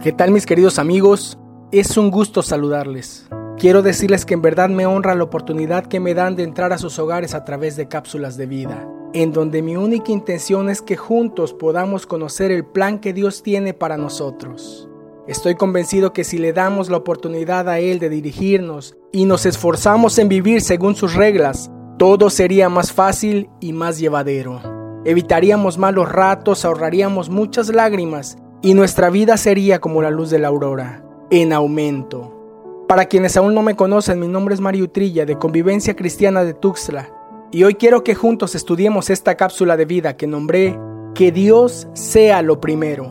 ¿Qué tal mis queridos amigos? Es un gusto saludarles. Quiero decirles que en verdad me honra la oportunidad que me dan de entrar a sus hogares a través de cápsulas de vida, en donde mi única intención es que juntos podamos conocer el plan que Dios tiene para nosotros. Estoy convencido que si le damos la oportunidad a Él de dirigirnos y nos esforzamos en vivir según sus reglas, todo sería más fácil y más llevadero. Evitaríamos malos ratos, ahorraríamos muchas lágrimas y nuestra vida sería como la luz de la aurora, en aumento. Para quienes aún no me conocen, mi nombre es Mario Trilla de Convivencia Cristiana de Tuxtla y hoy quiero que juntos estudiemos esta cápsula de vida que nombré Que Dios sea lo primero.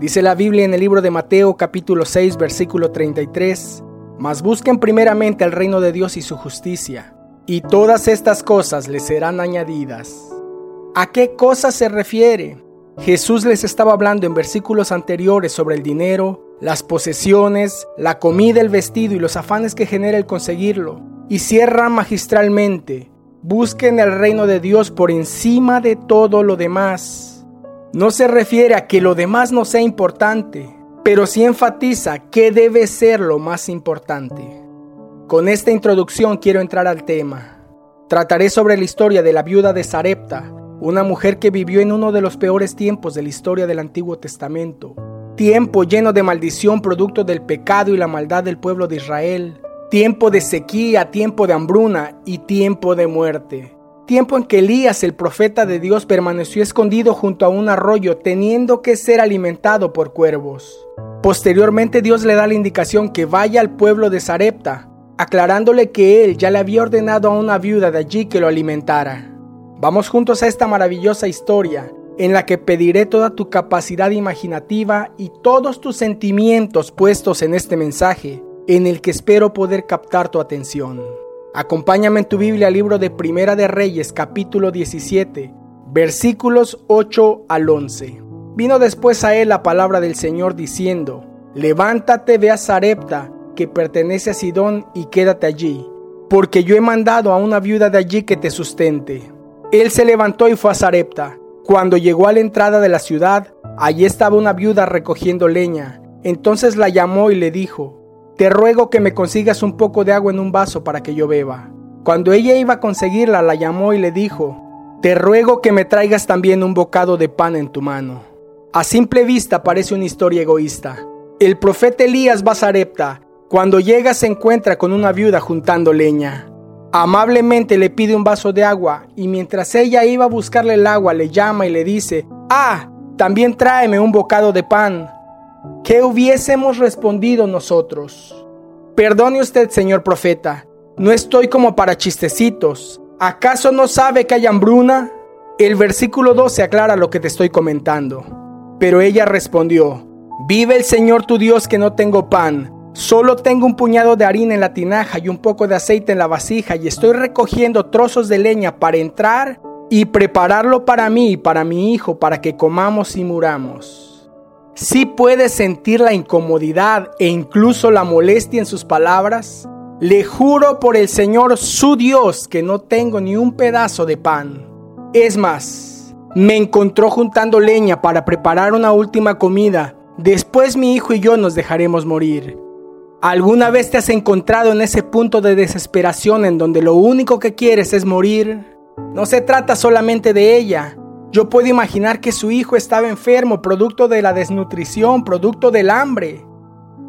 Dice la Biblia en el libro de Mateo capítulo 6 versículo 33, Mas busquen primeramente el reino de Dios y su justicia, y todas estas cosas les serán añadidas. ¿A qué cosas se refiere? Jesús les estaba hablando en versículos anteriores sobre el dinero, las posesiones, la comida, el vestido y los afanes que genera el conseguirlo. Y cierra magistralmente, busquen el reino de Dios por encima de todo lo demás. No se refiere a que lo demás no sea importante, pero sí enfatiza que debe ser lo más importante. Con esta introducción quiero entrar al tema. Trataré sobre la historia de la viuda de Sarepta, una mujer que vivió en uno de los peores tiempos de la historia del Antiguo Testamento, tiempo lleno de maldición producto del pecado y la maldad del pueblo de Israel, tiempo de sequía, tiempo de hambruna y tiempo de muerte, tiempo en que Elías, el profeta de Dios, permaneció escondido junto a un arroyo, teniendo que ser alimentado por cuervos. Posteriormente Dios le da la indicación que vaya al pueblo de Sarepta, aclarándole que él ya le había ordenado a una viuda de allí que lo alimentara. Vamos juntos a esta maravillosa historia en la que pediré toda tu capacidad imaginativa y todos tus sentimientos puestos en este mensaje, en el que espero poder captar tu atención. Acompáñame en tu Biblia al libro de Primera de Reyes capítulo 17, versículos 8 al 11. Vino después a él la palabra del Señor diciendo, Levántate, ve a Sarepta, que pertenece a Sidón, y quédate allí, porque yo he mandado a una viuda de allí que te sustente. Él se levantó y fue a Sarepta. Cuando llegó a la entrada de la ciudad, allí estaba una viuda recogiendo leña. Entonces la llamó y le dijo, Te ruego que me consigas un poco de agua en un vaso para que yo beba. Cuando ella iba a conseguirla, la llamó y le dijo, Te ruego que me traigas también un bocado de pan en tu mano. A simple vista parece una historia egoísta. El profeta Elías va a Sarepta. Cuando llega se encuentra con una viuda juntando leña. Amablemente le pide un vaso de agua y mientras ella iba a buscarle el agua le llama y le dice, ah, también tráeme un bocado de pan. ¿Qué hubiésemos respondido nosotros? Perdone usted, señor profeta, no estoy como para chistecitos. ¿Acaso no sabe que hay hambruna? El versículo 12 aclara lo que te estoy comentando. Pero ella respondió, Vive el Señor tu Dios que no tengo pan Solo tengo un puñado de harina en la tinaja y un poco de aceite en la vasija y estoy recogiendo trozos de leña para entrar y prepararlo para mí y para mi hijo para que comamos y muramos. Si puedes sentir la incomodidad e incluso la molestia en sus palabras, le juro por el Señor su Dios que no tengo ni un pedazo de pan. Es más, me encontró juntando leña para preparar una última comida. Después mi hijo y yo nos dejaremos morir. ¿Alguna vez te has encontrado en ese punto de desesperación en donde lo único que quieres es morir? No se trata solamente de ella. Yo puedo imaginar que su hijo estaba enfermo, producto de la desnutrición, producto del hambre.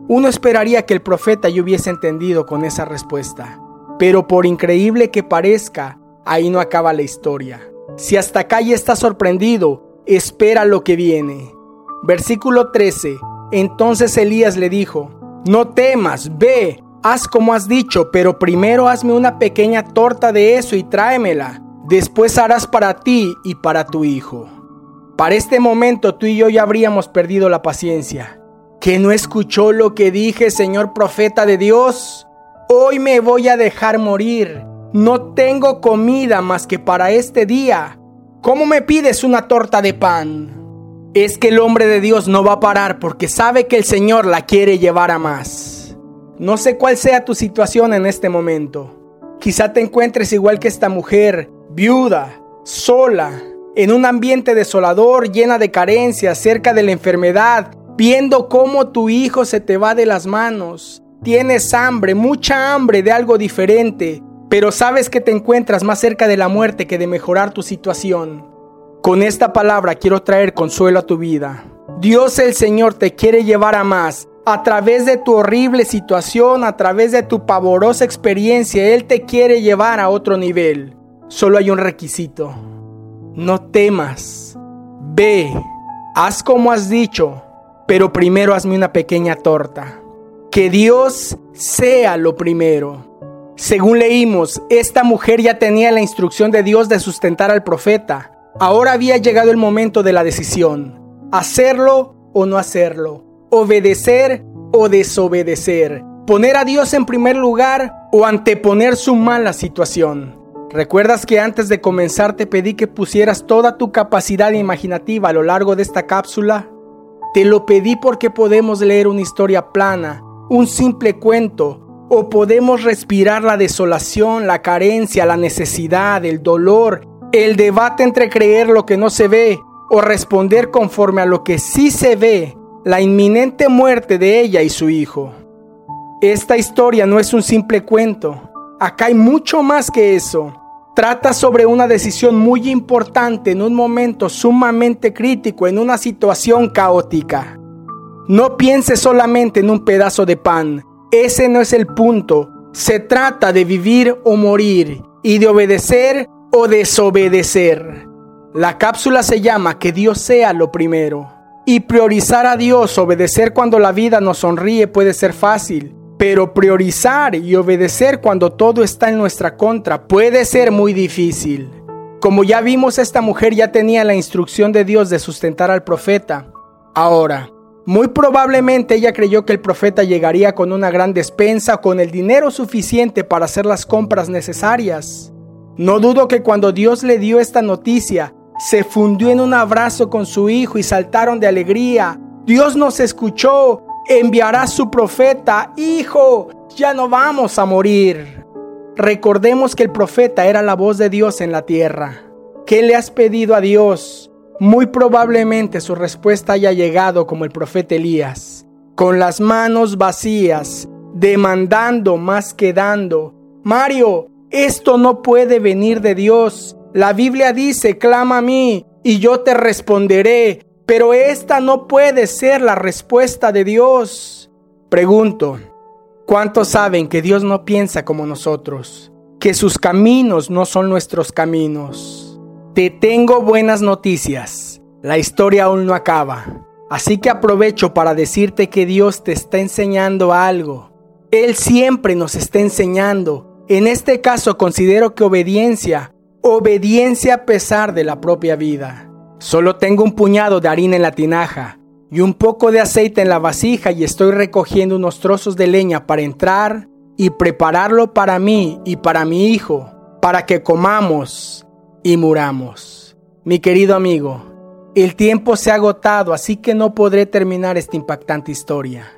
Uno esperaría que el profeta yo hubiese entendido con esa respuesta. Pero por increíble que parezca, ahí no acaba la historia. Si hasta acá ya estás sorprendido, espera lo que viene. Versículo 13. Entonces Elías le dijo, no temas, ve, haz como has dicho, pero primero hazme una pequeña torta de eso y tráemela. Después harás para ti y para tu hijo. Para este momento tú y yo ya habríamos perdido la paciencia. ¿Que no escuchó lo que dije, señor profeta de Dios? Hoy me voy a dejar morir. No tengo comida más que para este día. ¿Cómo me pides una torta de pan? Es que el hombre de Dios no va a parar porque sabe que el Señor la quiere llevar a más. No sé cuál sea tu situación en este momento. Quizá te encuentres igual que esta mujer, viuda, sola, en un ambiente desolador, llena de carencias, cerca de la enfermedad, viendo cómo tu hijo se te va de las manos. Tienes hambre, mucha hambre de algo diferente, pero sabes que te encuentras más cerca de la muerte que de mejorar tu situación. Con esta palabra quiero traer consuelo a tu vida. Dios el Señor te quiere llevar a más. A través de tu horrible situación, a través de tu pavorosa experiencia, Él te quiere llevar a otro nivel. Solo hay un requisito. No temas. Ve, haz como has dicho, pero primero hazme una pequeña torta. Que Dios sea lo primero. Según leímos, esta mujer ya tenía la instrucción de Dios de sustentar al profeta. Ahora había llegado el momento de la decisión. Hacerlo o no hacerlo. Obedecer o desobedecer. Poner a Dios en primer lugar o anteponer su mala situación. ¿Recuerdas que antes de comenzar te pedí que pusieras toda tu capacidad imaginativa a lo largo de esta cápsula? Te lo pedí porque podemos leer una historia plana, un simple cuento, o podemos respirar la desolación, la carencia, la necesidad, el dolor, el debate entre creer lo que no se ve o responder conforme a lo que sí se ve, la inminente muerte de ella y su hijo. Esta historia no es un simple cuento, acá hay mucho más que eso. Trata sobre una decisión muy importante en un momento sumamente crítico, en una situación caótica. No pienses solamente en un pedazo de pan. Ese no es el punto. Se trata de vivir o morir y de obedecer o desobedecer. La cápsula se llama Que Dios sea lo primero. Y priorizar a Dios, obedecer cuando la vida nos sonríe puede ser fácil, pero priorizar y obedecer cuando todo está en nuestra contra puede ser muy difícil. Como ya vimos, esta mujer ya tenía la instrucción de Dios de sustentar al profeta. Ahora, muy probablemente ella creyó que el profeta llegaría con una gran despensa, con el dinero suficiente para hacer las compras necesarias. No dudo que cuando Dios le dio esta noticia, se fundió en un abrazo con su hijo y saltaron de alegría. Dios nos escuchó enviará su profeta, Hijo, ya no vamos a morir. Recordemos que el profeta era la voz de Dios en la tierra. ¿Qué le has pedido a Dios? Muy probablemente su respuesta haya llegado como el profeta Elías, con las manos vacías, demandando más que dando. Mario, esto no puede venir de Dios. La Biblia dice, clama a mí y yo te responderé pero esta no puede ser la respuesta de Dios. Pregunto, ¿cuántos saben que Dios no piensa como nosotros? Que sus caminos no son nuestros caminos. Te tengo buenas noticias. La historia aún no acaba. Así que aprovecho para decirte que Dios te está enseñando algo. Él siempre nos está enseñando. En este caso considero que obediencia, obediencia a pesar de la propia vida. Solo tengo un puñado de harina en la tinaja y un poco de aceite en la vasija y estoy recogiendo unos trozos de leña para entrar y prepararlo para mí y para mi hijo, para que comamos y muramos. Mi querido amigo, el tiempo se ha agotado, así que no podré terminar esta impactante historia.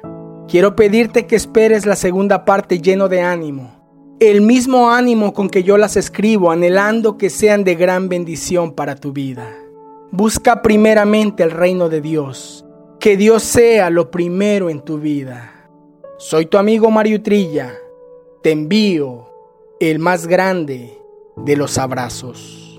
Quiero pedirte que esperes la segunda parte lleno de ánimo, el mismo ánimo con que yo las escribo, anhelando que sean de gran bendición para tu vida. Busca primeramente el reino de Dios. Que Dios sea lo primero en tu vida. Soy tu amigo Mario Trilla. Te envío el más grande de los abrazos.